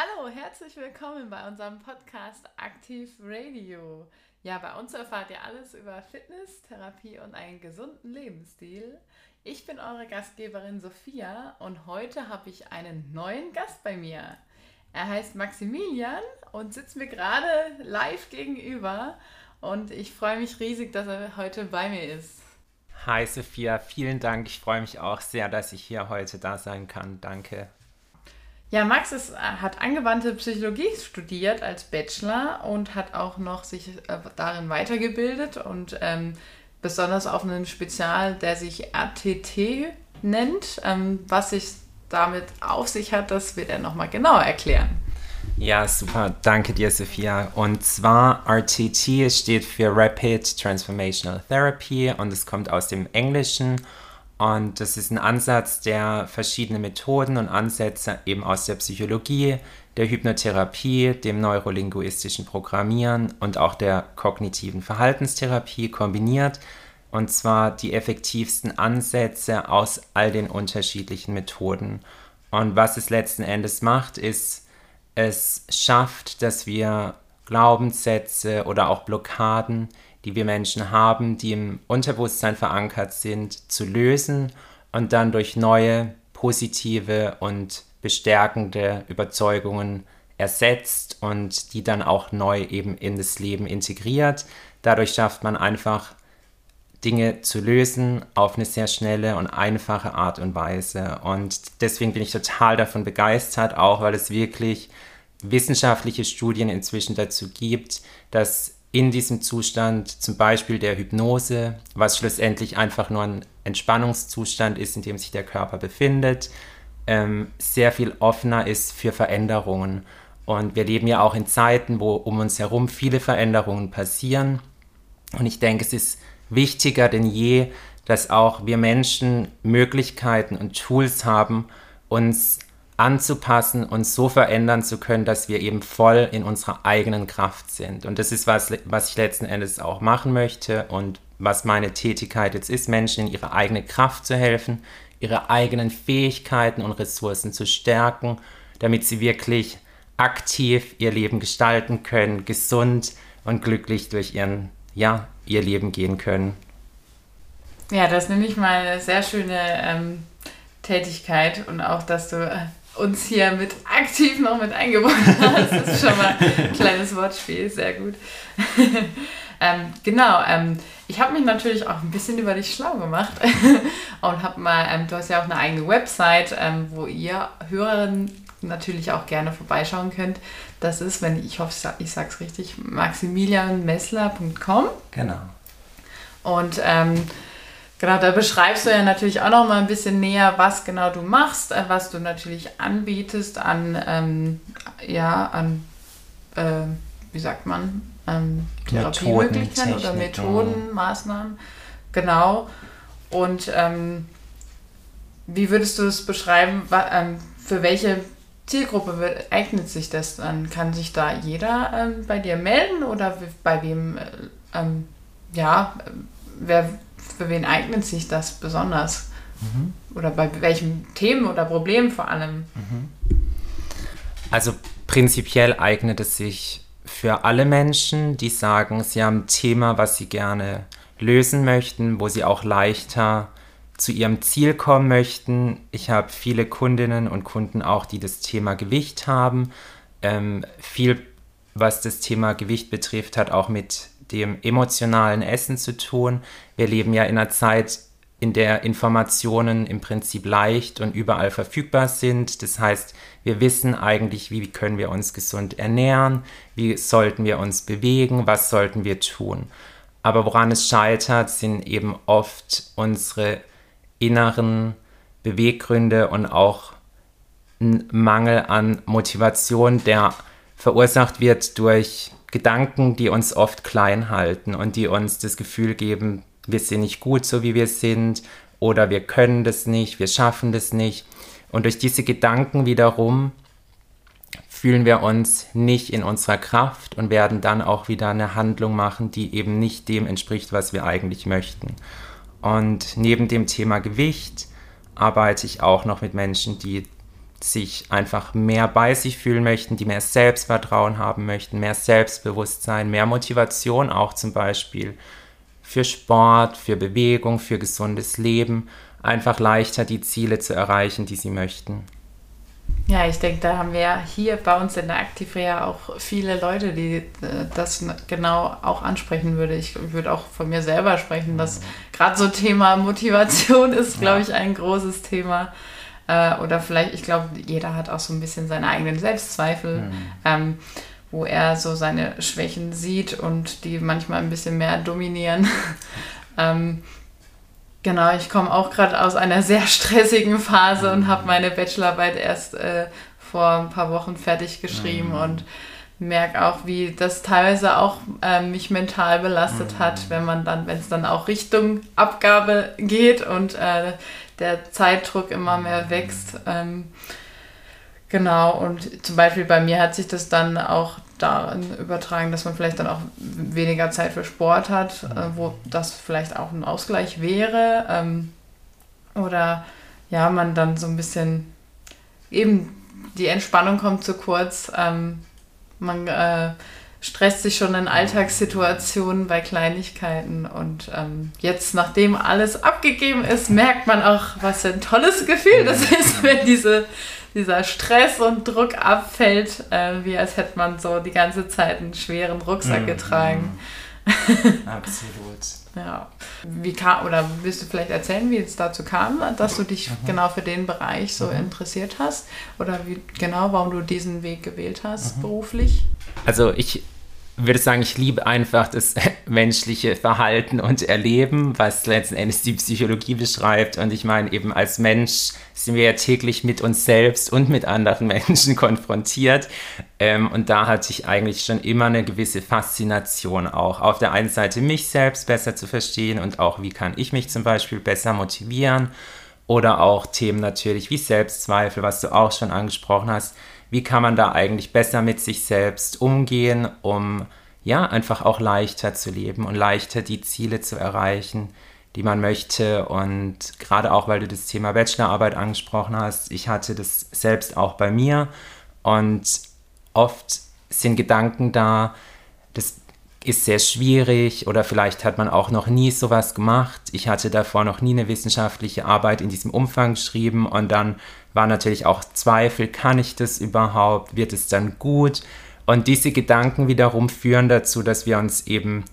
Hallo, herzlich willkommen bei unserem Podcast Aktiv Radio. Ja, bei uns erfahrt ihr alles über Fitness, Therapie und einen gesunden Lebensstil. Ich bin eure Gastgeberin Sophia und heute habe ich einen neuen Gast bei mir. Er heißt Maximilian und sitzt mir gerade live gegenüber und ich freue mich riesig, dass er heute bei mir ist. Hi Sophia, vielen Dank. Ich freue mich auch sehr, dass ich hier heute da sein kann. Danke. Ja, Max ist, hat angewandte Psychologie studiert als Bachelor und hat auch noch sich äh, darin weitergebildet und ähm, besonders auf einen Spezial, der sich RTT nennt. Ähm, was sich damit auf sich hat, das wird er nochmal genauer erklären. Ja, super. Danke dir, Sophia. Und zwar RTT steht für Rapid Transformational Therapy und es kommt aus dem Englischen und das ist ein Ansatz, der verschiedene Methoden und Ansätze eben aus der Psychologie, der Hypnotherapie, dem neurolinguistischen Programmieren und auch der kognitiven Verhaltenstherapie kombiniert. Und zwar die effektivsten Ansätze aus all den unterschiedlichen Methoden. Und was es letzten Endes macht, ist, es schafft, dass wir Glaubenssätze oder auch Blockaden, die wir Menschen haben, die im Unterbewusstsein verankert sind, zu lösen und dann durch neue, positive und bestärkende Überzeugungen ersetzt und die dann auch neu eben in das Leben integriert. Dadurch schafft man einfach Dinge zu lösen auf eine sehr schnelle und einfache Art und Weise. Und deswegen bin ich total davon begeistert, auch weil es wirklich wissenschaftliche Studien inzwischen dazu gibt, dass in diesem Zustand, zum Beispiel der Hypnose, was schlussendlich einfach nur ein Entspannungszustand ist, in dem sich der Körper befindet, ähm, sehr viel offener ist für Veränderungen. Und wir leben ja auch in Zeiten, wo um uns herum viele Veränderungen passieren. Und ich denke, es ist wichtiger denn je, dass auch wir Menschen Möglichkeiten und Tools haben, uns anzupassen und so verändern zu können, dass wir eben voll in unserer eigenen Kraft sind. Und das ist was, was ich letzten Endes auch machen möchte und was meine Tätigkeit jetzt ist, Menschen in ihre eigene Kraft zu helfen, ihre eigenen Fähigkeiten und Ressourcen zu stärken, damit sie wirklich aktiv ihr Leben gestalten können, gesund und glücklich durch ihren, ja, ihr Leben gehen können. Ja, das nehme ich mal eine sehr schöne ähm, Tätigkeit und auch, dass du äh, uns hier mit aktiv noch mit eingebunden hast. Das ist schon mal ein kleines Wortspiel, sehr gut. ähm, genau, ähm, ich habe mich natürlich auch ein bisschen über dich schlau gemacht und habe mal, ähm, du hast ja auch eine eigene Website, ähm, wo ihr Hörerinnen natürlich auch gerne vorbeischauen könnt. Das ist, wenn ich hoffe, ich sage es richtig, maximilianmessler.com. Genau. Und ähm, Genau, da beschreibst du ja natürlich auch noch mal ein bisschen näher, was genau du machst, äh, was du natürlich anbietest an, ähm, ja, an, äh, wie sagt man, ähm, Therapiemöglichkeiten oder Methoden, Maßnahmen. Genau. Und ähm, wie würdest du es beschreiben, ähm, für welche Zielgruppe eignet sich das dann? Kann sich da jeder ähm, bei dir melden oder bei wem, äh, ähm, ja, wer für wen eignet sich das besonders? Mhm. Oder bei welchen Themen oder Problemen vor allem? Mhm. Also prinzipiell eignet es sich für alle Menschen, die sagen, sie haben ein Thema, was sie gerne lösen möchten, wo sie auch leichter zu ihrem Ziel kommen möchten. Ich habe viele Kundinnen und Kunden auch, die das Thema Gewicht haben. Ähm, viel, was das Thema Gewicht betrifft, hat auch mit dem emotionalen Essen zu tun. Wir leben ja in einer Zeit, in der Informationen im Prinzip leicht und überall verfügbar sind. Das heißt, wir wissen eigentlich, wie können wir uns gesund ernähren, wie sollten wir uns bewegen, was sollten wir tun. Aber woran es scheitert, sind eben oft unsere inneren Beweggründe und auch ein Mangel an Motivation, der verursacht wird durch Gedanken, die uns oft klein halten und die uns das Gefühl geben, wir sind nicht gut so wie wir sind oder wir können das nicht, wir schaffen das nicht. Und durch diese Gedanken wiederum fühlen wir uns nicht in unserer Kraft und werden dann auch wieder eine Handlung machen, die eben nicht dem entspricht, was wir eigentlich möchten. Und neben dem Thema Gewicht arbeite ich auch noch mit Menschen, die sich einfach mehr bei sich fühlen möchten, die mehr Selbstvertrauen haben möchten, mehr Selbstbewusstsein, mehr Motivation auch zum Beispiel für Sport, für Bewegung, für gesundes Leben, einfach leichter die Ziele zu erreichen, die sie möchten. Ja, ich denke, da haben wir hier bei uns in der Aktivrea auch viele Leute, die äh, das genau auch ansprechen würde. Ich würde auch von mir selber sprechen, dass gerade so Thema Motivation ist, glaube ich, ein großes Thema. Äh, oder vielleicht, ich glaube, jeder hat auch so ein bisschen seine eigenen Selbstzweifel, mhm. ähm, wo er so seine Schwächen sieht und die manchmal ein bisschen mehr dominieren. ähm, Genau, ich komme auch gerade aus einer sehr stressigen Phase und habe meine Bachelorarbeit erst äh, vor ein paar Wochen fertig geschrieben mhm. und merke auch, wie das teilweise auch äh, mich mental belastet mhm. hat, wenn man dann, wenn es dann auch Richtung Abgabe geht und äh, der Zeitdruck immer mehr wächst. Ähm, genau, und zum Beispiel bei mir hat sich das dann auch darin übertragen, dass man vielleicht dann auch weniger Zeit für Sport hat, äh, wo das vielleicht auch ein Ausgleich wäre. Ähm, oder ja, man dann so ein bisschen eben die Entspannung kommt zu kurz. Ähm, man äh, stresst sich schon in Alltagssituationen bei Kleinigkeiten und ähm, jetzt, nachdem alles abgegeben ist, merkt man auch, was für ein tolles Gefühl das ist, wenn diese dieser Stress und Druck abfällt, äh, wie als hätte man so die ganze Zeit einen schweren Rucksack mhm. getragen. Absolut. Ja. Wie kam, oder willst du vielleicht erzählen, wie es dazu kam, dass du dich mhm. genau für den Bereich so mhm. interessiert hast? Oder wie genau, warum du diesen Weg gewählt hast mhm. beruflich? Also ich würde sagen, ich liebe einfach das menschliche Verhalten und Erleben, was letzten Endes die Psychologie beschreibt. Und ich meine, eben als Mensch sind wir ja täglich mit uns selbst und mit anderen Menschen konfrontiert. Ähm, und da hatte ich eigentlich schon immer eine gewisse Faszination auch. Auf der einen Seite mich selbst besser zu verstehen und auch, wie kann ich mich zum Beispiel besser motivieren. Oder auch Themen natürlich wie Selbstzweifel, was du auch schon angesprochen hast wie kann man da eigentlich besser mit sich selbst umgehen, um ja einfach auch leichter zu leben und leichter die Ziele zu erreichen, die man möchte. Und gerade auch, weil du das Thema Bachelorarbeit angesprochen hast, ich hatte das selbst auch bei mir und oft sind Gedanken da, das ist sehr schwierig oder vielleicht hat man auch noch nie sowas gemacht. Ich hatte davor noch nie eine wissenschaftliche Arbeit in diesem Umfang geschrieben und dann war natürlich auch Zweifel, kann ich das überhaupt, wird es dann gut? Und diese Gedanken wiederum führen dazu, dass wir uns eben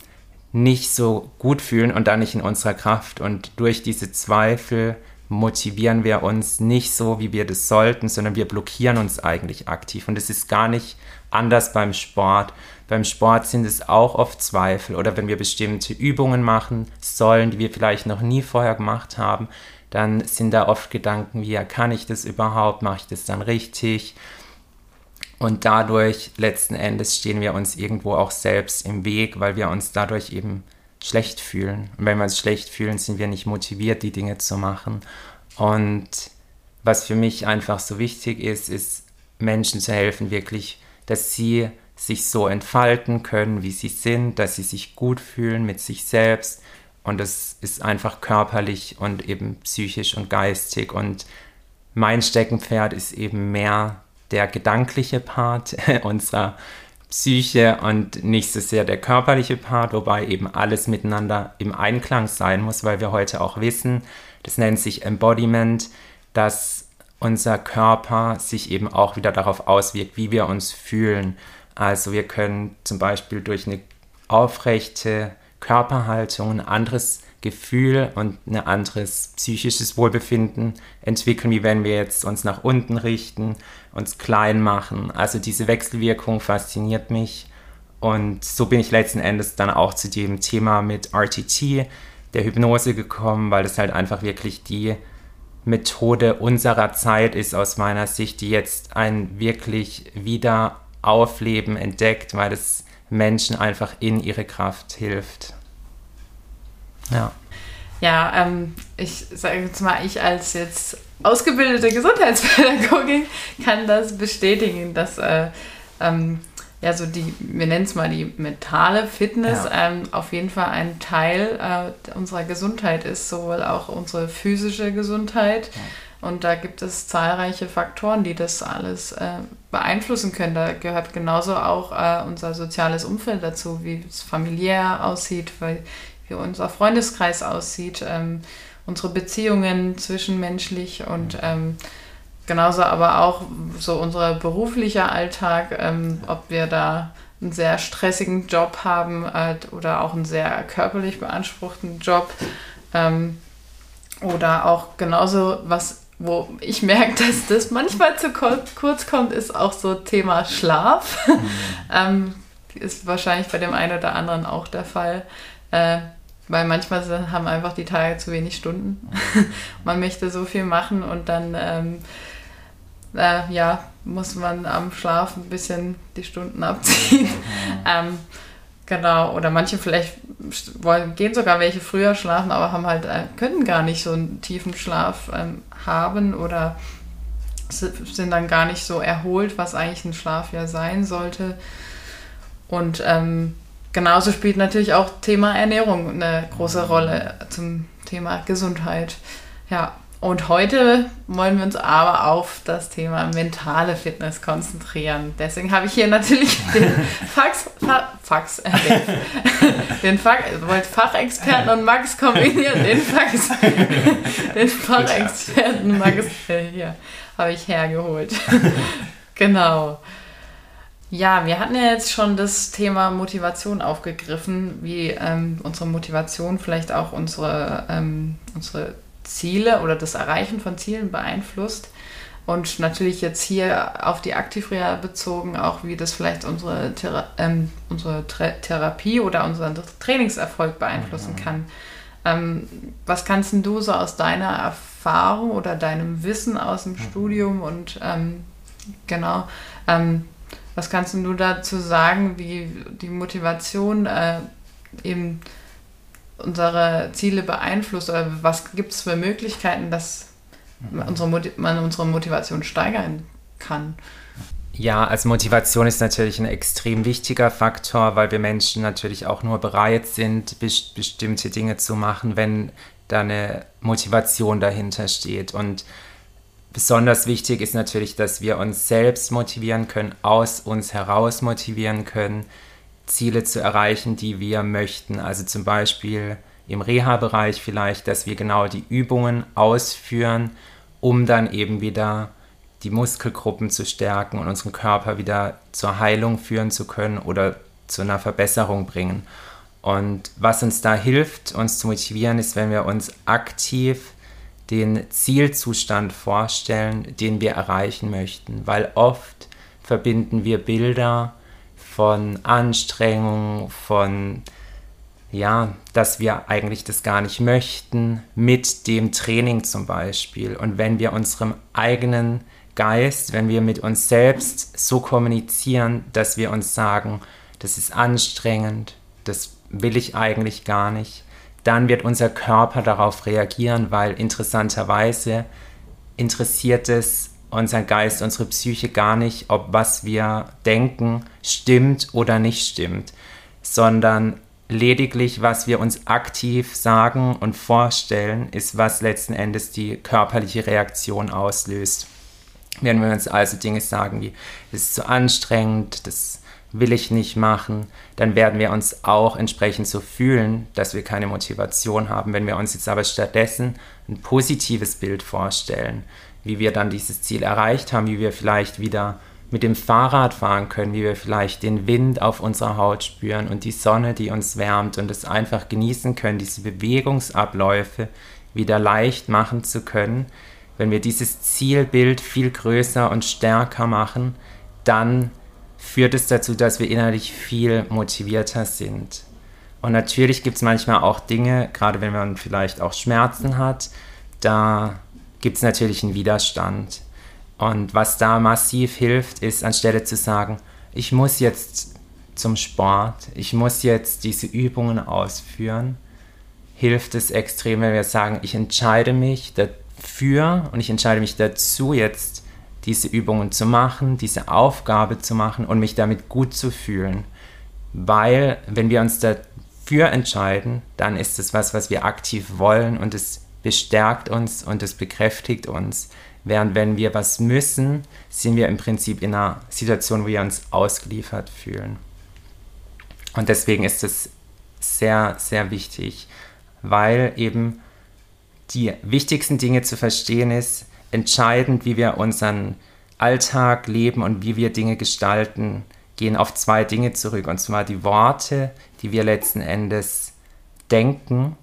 nicht so gut fühlen und dann nicht in unserer Kraft. Und durch diese Zweifel motivieren wir uns nicht so, wie wir das sollten, sondern wir blockieren uns eigentlich aktiv. Und es ist gar nicht anders beim Sport. Beim Sport sind es auch oft Zweifel oder wenn wir bestimmte Übungen machen sollen, die wir vielleicht noch nie vorher gemacht haben, dann sind da oft Gedanken wie, ja, kann ich das überhaupt, mache ich das dann richtig? Und dadurch letzten Endes stehen wir uns irgendwo auch selbst im Weg, weil wir uns dadurch eben schlecht fühlen. Und wenn wir uns schlecht fühlen, sind wir nicht motiviert, die Dinge zu machen. Und was für mich einfach so wichtig ist, ist Menschen zu helfen, wirklich, dass sie sich so entfalten können, wie sie sind, dass sie sich gut fühlen mit sich selbst, und das ist einfach körperlich und eben psychisch und geistig. Und mein Steckenpferd ist eben mehr der gedankliche Part unserer Psyche und nicht so sehr der körperliche Part, wobei eben alles miteinander im Einklang sein muss, weil wir heute auch wissen, das nennt sich Embodiment, dass unser Körper sich eben auch wieder darauf auswirkt, wie wir uns fühlen. Also wir können zum Beispiel durch eine aufrechte Körperhaltung, ein anderes Gefühl und ein anderes psychisches Wohlbefinden entwickeln, wie wenn wir jetzt uns nach unten richten, uns klein machen. Also diese Wechselwirkung fasziniert mich und so bin ich letzten Endes dann auch zu dem Thema mit RTT, der Hypnose gekommen, weil das halt einfach wirklich die Methode unserer Zeit ist aus meiner Sicht, die jetzt ein wirklich Wiederaufleben entdeckt, weil es Menschen einfach in ihre Kraft hilft. Ja. Ja, ähm, ich sage jetzt mal, ich als jetzt ausgebildete Gesundheitspädagogin kann das bestätigen, dass äh, ähm, ja so die, wir nennen es mal die mentale Fitness, ja. ähm, auf jeden Fall ein Teil äh, unserer Gesundheit ist, sowohl auch unsere physische Gesundheit. Und da gibt es zahlreiche Faktoren, die das alles äh, beeinflussen können. Da gehört genauso auch äh, unser soziales Umfeld dazu, wie es familiär aussieht, wie, unser Freundeskreis aussieht, ähm, unsere Beziehungen zwischenmenschlich und ähm, genauso aber auch so unser beruflicher Alltag, ähm, ob wir da einen sehr stressigen Job haben äh, oder auch einen sehr körperlich beanspruchten Job. Ähm, oder auch genauso, was, wo ich merke, dass das manchmal zu kurz kommt, ist auch so Thema Schlaf. Mhm. ähm, ist wahrscheinlich bei dem einen oder anderen auch der Fall. Äh, weil manchmal haben einfach die Tage zu wenig Stunden. Man möchte so viel machen und dann ähm, äh, ja, muss man am Schlaf ein bisschen die Stunden abziehen. Mhm. ähm, genau, oder manche vielleicht wollen, gehen sogar welche früher schlafen, aber haben halt, äh, können gar nicht so einen tiefen Schlaf ähm, haben oder sind dann gar nicht so erholt, was eigentlich ein Schlaf ja sein sollte. Und ähm, genauso spielt natürlich auch Thema Ernährung eine große Rolle zum Thema Gesundheit. Ja, und heute wollen wir uns aber auf das Thema mentale Fitness konzentrieren. Deswegen habe ich hier natürlich den Fax, Fa, Fax, äh, den, den Fach, Fachexperten und Max kombiniert, den Fax, den Fachexperten Max äh, hier habe ich hergeholt. genau. Ja, wir hatten ja jetzt schon das Thema Motivation aufgegriffen, wie ähm, unsere Motivation vielleicht auch unsere, ähm, unsere Ziele oder das Erreichen von Zielen beeinflusst. Und natürlich jetzt hier auf die Aktivreha bezogen, auch wie das vielleicht unsere, Thera ähm, unsere Therapie oder unseren Trainingserfolg beeinflussen mhm. kann. Ähm, was kannst du so aus deiner Erfahrung oder deinem Wissen aus dem mhm. Studium und ähm, genau, ähm, was kannst du dazu sagen, wie die Motivation äh, eben unsere Ziele beeinflusst oder was gibt es für Möglichkeiten, dass unsere man unsere Motivation steigern kann? Ja, also Motivation ist natürlich ein extrem wichtiger Faktor, weil wir Menschen natürlich auch nur bereit sind, bestimmte Dinge zu machen, wenn da eine Motivation dahinter steht. Und besonders wichtig ist natürlich, dass wir uns selbst motivieren können, aus uns heraus motivieren können, Ziele zu erreichen, die wir möchten. Also zum Beispiel im Reha-Bereich vielleicht, dass wir genau die Übungen ausführen, um dann eben wieder die Muskelgruppen zu stärken und unseren Körper wieder zur Heilung führen zu können oder zu einer Verbesserung bringen. Und was uns da hilft, uns zu motivieren, ist, wenn wir uns aktiv den Zielzustand vorstellen, den wir erreichen möchten, weil oft verbinden wir Bilder von Anstrengung, von ja, dass wir eigentlich das gar nicht möchten, mit dem Training zum Beispiel. Und wenn wir unserem eigenen Geist, wenn wir mit uns selbst so kommunizieren, dass wir uns sagen, das ist anstrengend, das will ich eigentlich gar nicht, dann wird unser Körper darauf reagieren, weil interessanterweise interessiert es unser Geist, unsere Psyche gar nicht, ob was wir denken stimmt oder nicht stimmt, sondern lediglich, was wir uns aktiv sagen und vorstellen, ist, was letzten Endes die körperliche Reaktion auslöst. Wenn wir uns also Dinge sagen wie, das ist zu anstrengend, das will ich nicht machen, dann werden wir uns auch entsprechend so fühlen, dass wir keine Motivation haben. Wenn wir uns jetzt aber stattdessen ein positives Bild vorstellen, wie wir dann dieses Ziel erreicht haben, wie wir vielleicht wieder mit dem Fahrrad fahren können, wie wir vielleicht den Wind auf unserer Haut spüren und die Sonne, die uns wärmt und es einfach genießen können, diese Bewegungsabläufe wieder leicht machen zu können. Wenn wir dieses Zielbild viel größer und stärker machen, dann führt es dazu, dass wir innerlich viel motivierter sind. Und natürlich gibt es manchmal auch Dinge, gerade wenn man vielleicht auch Schmerzen hat, da gibt es natürlich einen Widerstand. Und was da massiv hilft, ist anstelle zu sagen, ich muss jetzt zum Sport, ich muss jetzt diese Übungen ausführen, hilft es extrem, wenn wir sagen, ich entscheide mich dafür und ich entscheide mich dazu, jetzt diese Übungen zu machen, diese Aufgabe zu machen und mich damit gut zu fühlen. Weil wenn wir uns dafür entscheiden, dann ist es was, was wir aktiv wollen und es bestärkt uns und es bekräftigt uns. Während wenn wir was müssen, sind wir im Prinzip in einer Situation, wo wir uns ausgeliefert fühlen. Und deswegen ist es sehr, sehr wichtig, weil eben die wichtigsten Dinge zu verstehen ist, entscheidend, wie wir unseren Alltag leben und wie wir Dinge gestalten, gehen auf zwei Dinge zurück. Und zwar die Worte, die wir letzten Endes denken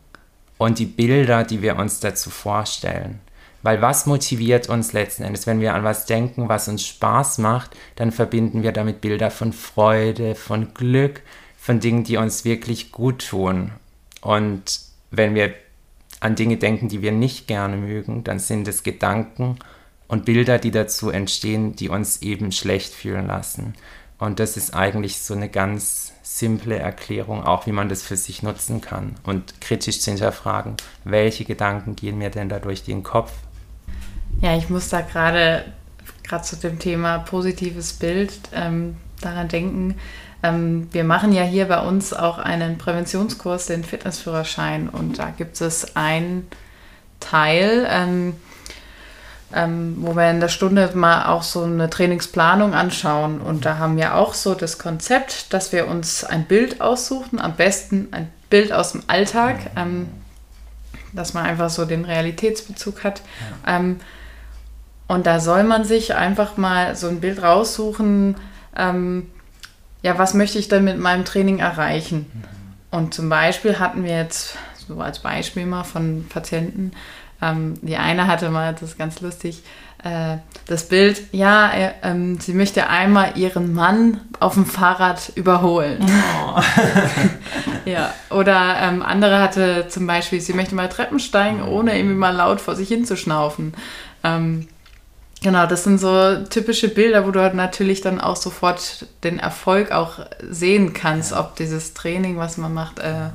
und die Bilder, die wir uns dazu vorstellen. Weil was motiviert uns letzten Endes? Wenn wir an was denken, was uns Spaß macht, dann verbinden wir damit Bilder von Freude, von Glück, von Dingen, die uns wirklich gut tun. Und wenn wir an Dinge denken, die wir nicht gerne mögen, dann sind es Gedanken und Bilder, die dazu entstehen, die uns eben schlecht fühlen lassen. Und das ist eigentlich so eine ganz simple Erklärung, auch wie man das für sich nutzen kann und kritisch zu hinterfragen, welche Gedanken gehen mir denn da durch den Kopf? Ja, ich muss da gerade gerade zu dem Thema positives Bild ähm, daran denken. Ähm, wir machen ja hier bei uns auch einen Präventionskurs, den Fitnessführerschein, und da gibt es einen Teil, ähm, ähm, wo wir in der Stunde mal auch so eine Trainingsplanung anschauen. Und da haben wir auch so das Konzept, dass wir uns ein Bild aussuchen, am besten ein Bild aus dem Alltag, ähm, dass man einfach so den Realitätsbezug hat. Ja. Ähm, und da soll man sich einfach mal so ein Bild raussuchen, ähm, ja, was möchte ich denn mit meinem Training erreichen? Mhm. Und zum Beispiel hatten wir jetzt, so als Beispiel mal von Patienten, ähm, die eine hatte mal, das ist ganz lustig, äh, das Bild, ja, äh, ähm, sie möchte einmal ihren Mann auf dem Fahrrad überholen. Oh. ja, oder ähm, andere hatte zum Beispiel, sie möchte mal Treppen steigen, ohne irgendwie mal laut vor sich hin zu schnaufen. Ähm, Genau, das sind so typische Bilder, wo du halt natürlich dann auch sofort den Erfolg auch sehen kannst, ob dieses Training, was man macht, äh,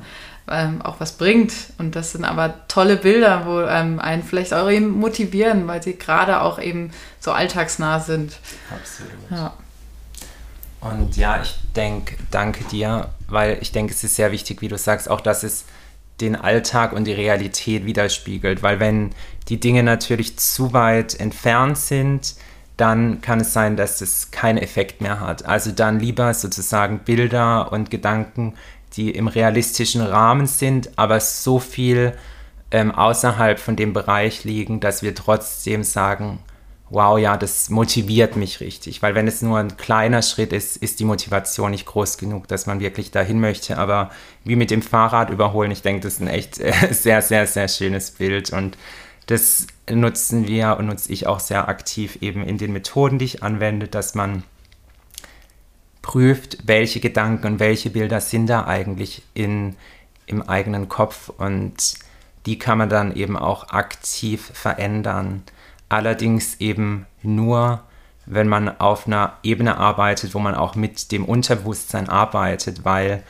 ähm, auch was bringt. Und das sind aber tolle Bilder, wo ähm, einen vielleicht auch eben motivieren, weil sie gerade auch eben so alltagsnah sind. Absolut. Ja. Und ja, ich denke, danke dir, weil ich denke, es ist sehr wichtig, wie du sagst, auch dass es den Alltag und die Realität widerspiegelt. Weil wenn die Dinge natürlich zu weit entfernt sind, dann kann es sein, dass es keinen Effekt mehr hat. Also dann lieber sozusagen Bilder und Gedanken die im realistischen Rahmen sind, aber so viel ähm, außerhalb von dem Bereich liegen, dass wir trotzdem sagen, wow, ja, das motiviert mich richtig. Weil wenn es nur ein kleiner Schritt ist, ist die Motivation nicht groß genug, dass man wirklich dahin möchte. Aber wie mit dem Fahrrad überholen, ich denke, das ist ein echt sehr, sehr, sehr schönes Bild. Und das nutzen wir und nutze ich auch sehr aktiv eben in den Methoden, die ich anwende, dass man prüft, welche Gedanken und welche Bilder sind da eigentlich in, im eigenen Kopf und die kann man dann eben auch aktiv verändern. Allerdings eben nur, wenn man auf einer Ebene arbeitet, wo man auch mit dem Unterbewusstsein arbeitet, weil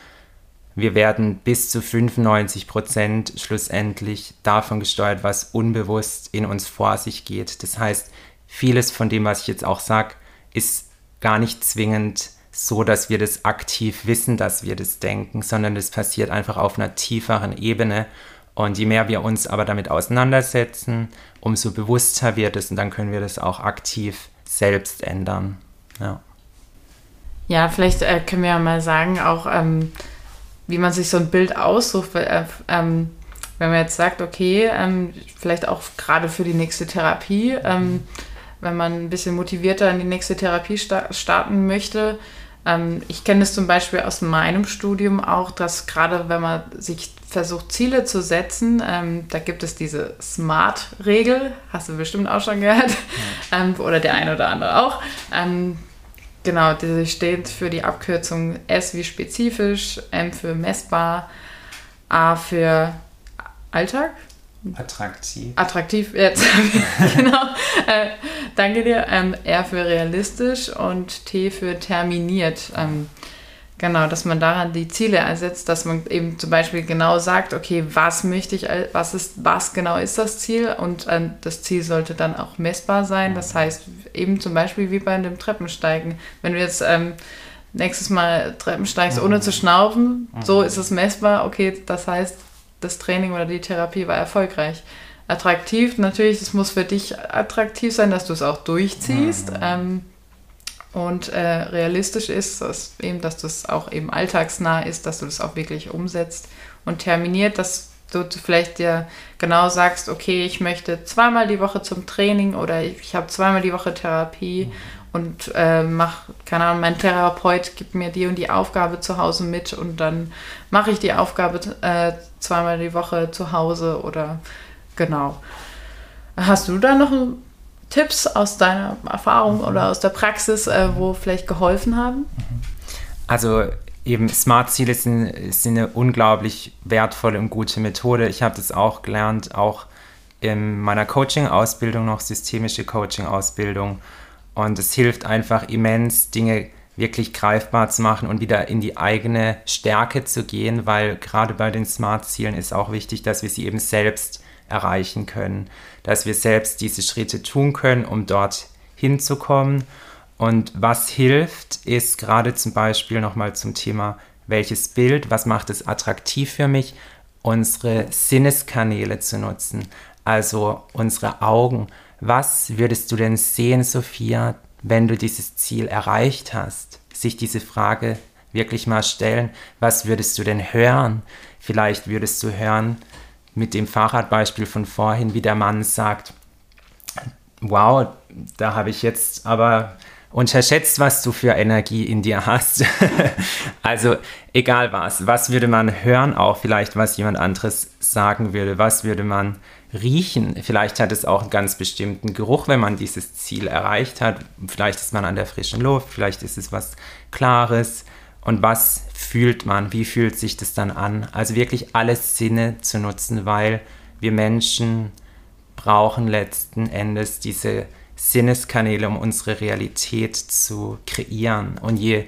wir werden bis zu 95 Prozent schlussendlich davon gesteuert, was unbewusst in uns vor sich geht. Das heißt, vieles von dem, was ich jetzt auch sage, ist gar nicht zwingend so, dass wir das aktiv wissen, dass wir das denken, sondern es passiert einfach auf einer tieferen Ebene. Und je mehr wir uns aber damit auseinandersetzen, umso bewusster wird es und dann können wir das auch aktiv selbst ändern. Ja, ja vielleicht äh, können wir ja mal sagen, auch ähm, wie man sich so ein Bild aussucht. Äh, ähm, wenn man jetzt sagt, okay, ähm, vielleicht auch gerade für die nächste Therapie, ähm, wenn man ein bisschen motivierter in die nächste Therapie sta starten möchte, ich kenne es zum Beispiel aus meinem Studium auch, dass gerade wenn man sich versucht, Ziele zu setzen, ähm, da gibt es diese SMART-Regel, hast du bestimmt auch schon gehört, ja. ähm, oder der eine oder andere auch. Ähm, genau, die steht für die Abkürzung S wie spezifisch, M für messbar, A für Alltag, Attraktiv. Attraktiv, jetzt. genau. Äh, danke dir. Ähm, R für realistisch und T für terminiert. Ähm, genau, dass man daran die Ziele ersetzt, dass man eben zum Beispiel genau sagt, okay, was möchte ich, was ist, was genau ist das Ziel und äh, das Ziel sollte dann auch messbar sein. Das heißt, eben zum Beispiel wie bei einem Treppensteigen. Wenn du jetzt ähm, nächstes Mal Treppen steigst, ohne zu schnaufen, so ist es messbar, okay, das heißt, das Training oder die Therapie war erfolgreich. attraktiv. Natürlich, es muss für dich attraktiv sein, dass du es auch durchziehst. Mhm. Ähm, und äh, realistisch ist, dass eben, dass das auch eben alltagsnah ist, dass du das auch wirklich umsetzt und terminiert, dass du vielleicht dir genau sagst, okay, ich möchte zweimal die Woche zum Training oder ich habe zweimal die Woche Therapie mhm. Und äh, mach, keine Ahnung, mein Therapeut gibt mir die und die Aufgabe zu Hause mit und dann mache ich die Aufgabe äh, zweimal die Woche zu Hause oder genau. Hast du da noch Tipps aus deiner Erfahrung mhm. oder aus der Praxis, äh, wo vielleicht geholfen haben? Also eben Smart-Ziele sind, sind eine unglaublich wertvolle und gute Methode. Ich habe das auch gelernt, auch in meiner Coaching-Ausbildung, noch systemische Coaching-Ausbildung. Und es hilft einfach immens, Dinge wirklich greifbar zu machen und wieder in die eigene Stärke zu gehen, weil gerade bei den Smart-Zielen ist auch wichtig, dass wir sie eben selbst erreichen können, dass wir selbst diese Schritte tun können, um dort hinzukommen. Und was hilft, ist gerade zum Beispiel nochmal zum Thema, welches Bild, was macht es attraktiv für mich, unsere Sinneskanäle zu nutzen, also unsere Augen. Was würdest du denn sehen, Sophia, wenn du dieses Ziel erreicht hast? Sich diese Frage wirklich mal stellen, was würdest du denn hören? Vielleicht würdest du hören, mit dem Fahrradbeispiel von vorhin, wie der Mann sagt, wow, da habe ich jetzt aber unterschätzt, was du für Energie in dir hast. also egal was, was würde man hören, auch vielleicht was jemand anderes sagen würde, was würde man riechen. Vielleicht hat es auch einen ganz bestimmten Geruch, wenn man dieses Ziel erreicht hat. Vielleicht ist man an der frischen Luft, vielleicht ist es was Klares. Und was fühlt man? Wie fühlt sich das dann an? Also wirklich alle Sinne zu nutzen, weil wir Menschen brauchen letzten Endes diese Sinneskanäle, um unsere Realität zu kreieren. Und je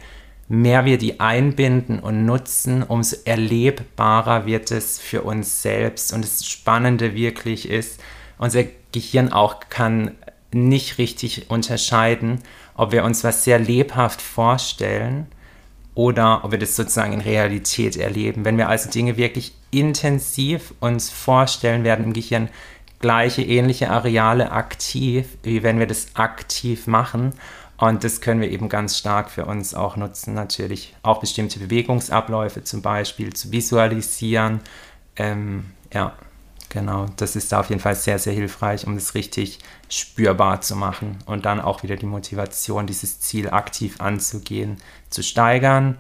mehr wir die einbinden und nutzen, umso erlebbarer wird es für uns selbst. Und das Spannende wirklich ist, unser Gehirn auch kann nicht richtig unterscheiden, ob wir uns was sehr lebhaft vorstellen oder ob wir das sozusagen in Realität erleben. Wenn wir also Dinge wirklich intensiv uns vorstellen, werden im Gehirn gleiche, ähnliche Areale aktiv, wie wenn wir das aktiv machen. Und das können wir eben ganz stark für uns auch nutzen, natürlich auch bestimmte Bewegungsabläufe zum Beispiel zu visualisieren. Ähm, ja, genau, das ist da auf jeden Fall sehr, sehr hilfreich, um das richtig spürbar zu machen und dann auch wieder die Motivation, dieses Ziel aktiv anzugehen, zu steigern.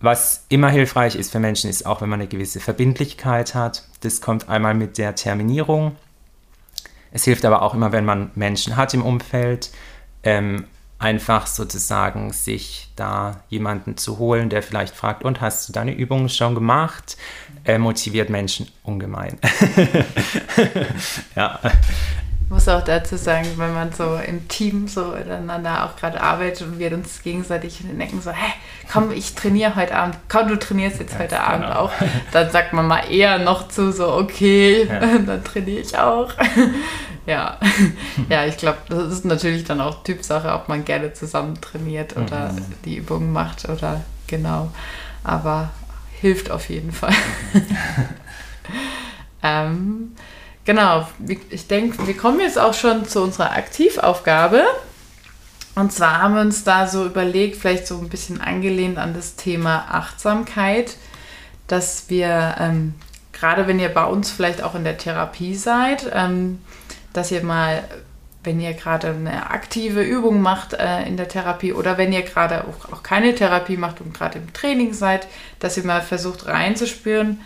Was immer hilfreich ist für Menschen, ist auch, wenn man eine gewisse Verbindlichkeit hat. Das kommt einmal mit der Terminierung. Es hilft aber auch immer, wenn man Menschen hat im Umfeld, ähm, einfach sozusagen sich da jemanden zu holen, der vielleicht fragt, und hast du deine Übungen schon gemacht? Äh, motiviert Menschen ungemein. ja. Ich muss auch dazu sagen, wenn man so im Team so miteinander auch gerade arbeitet und wir uns gegenseitig in den Ecken so, hä, komm, ich trainiere heute Abend, komm, du trainierst jetzt ja, heute genau. Abend auch, dann sagt man mal eher noch zu so, okay, ja. dann trainiere ich auch. Ja, ja, ich glaube, das ist natürlich dann auch Typsache, ob man gerne zusammen trainiert oder mhm. die Übungen macht oder genau, aber hilft auf jeden Fall. ähm, Genau, ich denke, wir kommen jetzt auch schon zu unserer Aktivaufgabe. Und zwar haben wir uns da so überlegt, vielleicht so ein bisschen angelehnt an das Thema Achtsamkeit, dass wir, ähm, gerade wenn ihr bei uns vielleicht auch in der Therapie seid, ähm, dass ihr mal, wenn ihr gerade eine aktive Übung macht äh, in der Therapie oder wenn ihr gerade auch, auch keine Therapie macht und gerade im Training seid, dass ihr mal versucht reinzuspüren,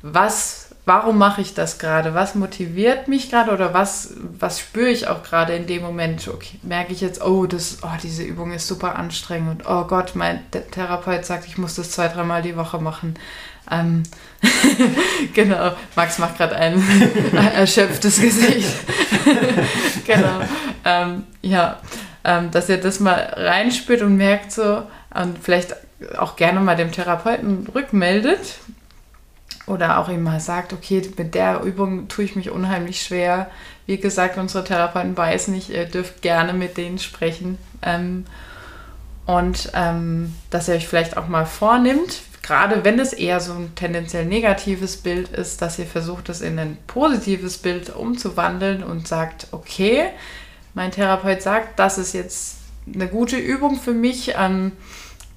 was warum mache ich das gerade? Was motiviert mich gerade oder was, was spüre ich auch gerade in dem Moment? Okay, merke ich jetzt, oh, das, oh, diese Übung ist super anstrengend und oh Gott, mein Therapeut sagt, ich muss das zwei, dreimal die Woche machen. Ähm, genau, Max macht gerade ein erschöpftes Gesicht. genau. Ähm, ja, ähm, dass ihr das mal reinspürt und merkt so und vielleicht auch gerne mal dem Therapeuten rückmeldet, oder auch ihm mal sagt, okay, mit der Übung tue ich mich unheimlich schwer. Wie gesagt, unsere Therapeuten weiß nicht, ihr dürft gerne mit denen sprechen. Ähm, und ähm, dass ihr euch vielleicht auch mal vornimmt, gerade wenn es eher so ein tendenziell negatives Bild ist, dass ihr versucht, es in ein positives Bild umzuwandeln und sagt, okay, mein Therapeut sagt, das ist jetzt eine gute Übung für mich, ähm,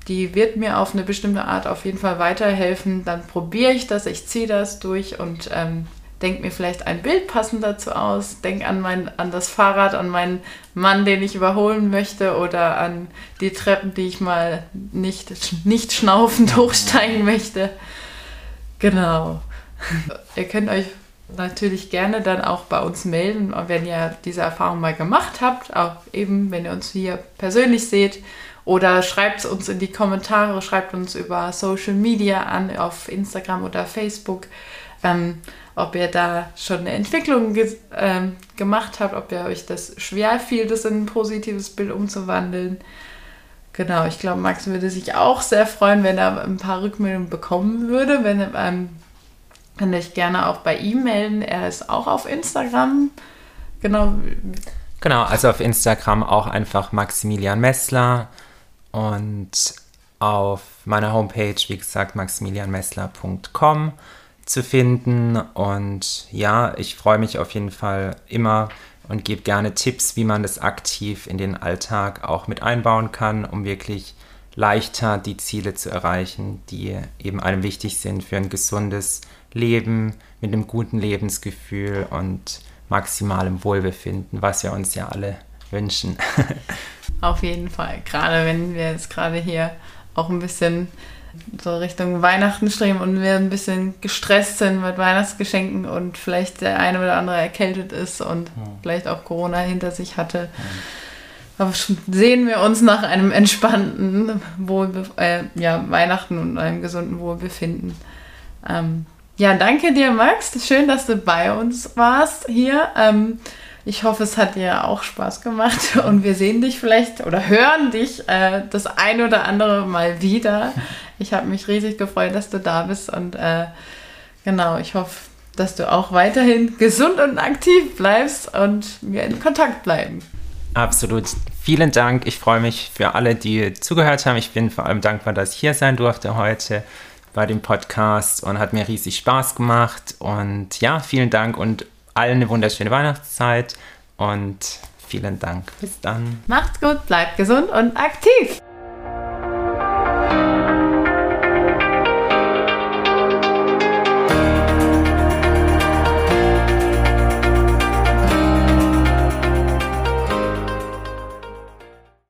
die wird mir auf eine bestimmte Art auf jeden Fall weiterhelfen, dann probiere ich das, ich ziehe das durch und ähm, denke mir vielleicht ein Bild passend dazu aus, denke an, mein, an das Fahrrad, an meinen Mann, den ich überholen möchte oder an die Treppen, die ich mal nicht, nicht schnaufend hochsteigen möchte. Genau. Ihr könnt euch natürlich gerne dann auch bei uns melden, wenn ihr diese Erfahrung mal gemacht habt, auch eben, wenn ihr uns hier persönlich seht. Oder schreibt es uns in die Kommentare, schreibt uns über Social Media an, auf Instagram oder Facebook. Ähm, ob ihr da schon eine Entwicklung ge ähm, gemacht habt, ob ihr euch das schwer fiel, das in ein positives Bild umzuwandeln. Genau, ich glaube, Max würde sich auch sehr freuen, wenn er ein paar Rückmeldungen bekommen würde. Wenn ähm, kann ich gerne auch bei ihm melden. Er ist auch auf Instagram. Genau. Genau, also auf Instagram auch einfach Maximilian Messler und auf meiner Homepage, wie gesagt, maximilianmessler.com zu finden. Und ja, ich freue mich auf jeden Fall immer und gebe gerne Tipps, wie man das aktiv in den Alltag auch mit einbauen kann, um wirklich leichter die Ziele zu erreichen, die eben einem wichtig sind für ein gesundes Leben mit einem guten Lebensgefühl und maximalem Wohlbefinden, was wir uns ja alle wünschen. Auf jeden Fall, gerade wenn wir jetzt gerade hier auch ein bisschen so Richtung Weihnachten streben und wir ein bisschen gestresst sind mit Weihnachtsgeschenken und vielleicht der eine oder andere erkältet ist und ja. vielleicht auch Corona hinter sich hatte. Ja. sehen wir uns nach einem entspannten Wohlbe äh, ja, Weihnachten und einem gesunden Wohlbefinden. Ähm, ja, danke dir, Max. Schön, dass du bei uns warst hier. Ähm, ich hoffe, es hat dir auch Spaß gemacht und wir sehen dich vielleicht oder hören dich äh, das ein oder andere Mal wieder. Ich habe mich riesig gefreut, dass du da bist und äh, genau, ich hoffe, dass du auch weiterhin gesund und aktiv bleibst und wir in Kontakt bleiben. Absolut. Vielen Dank. Ich freue mich für alle, die zugehört haben. Ich bin vor allem dankbar, dass ich hier sein durfte heute bei dem Podcast und hat mir riesig Spaß gemacht. Und ja, vielen Dank und allen eine wunderschöne Weihnachtszeit und vielen Dank. Bis dann. Macht's gut, bleibt gesund und aktiv.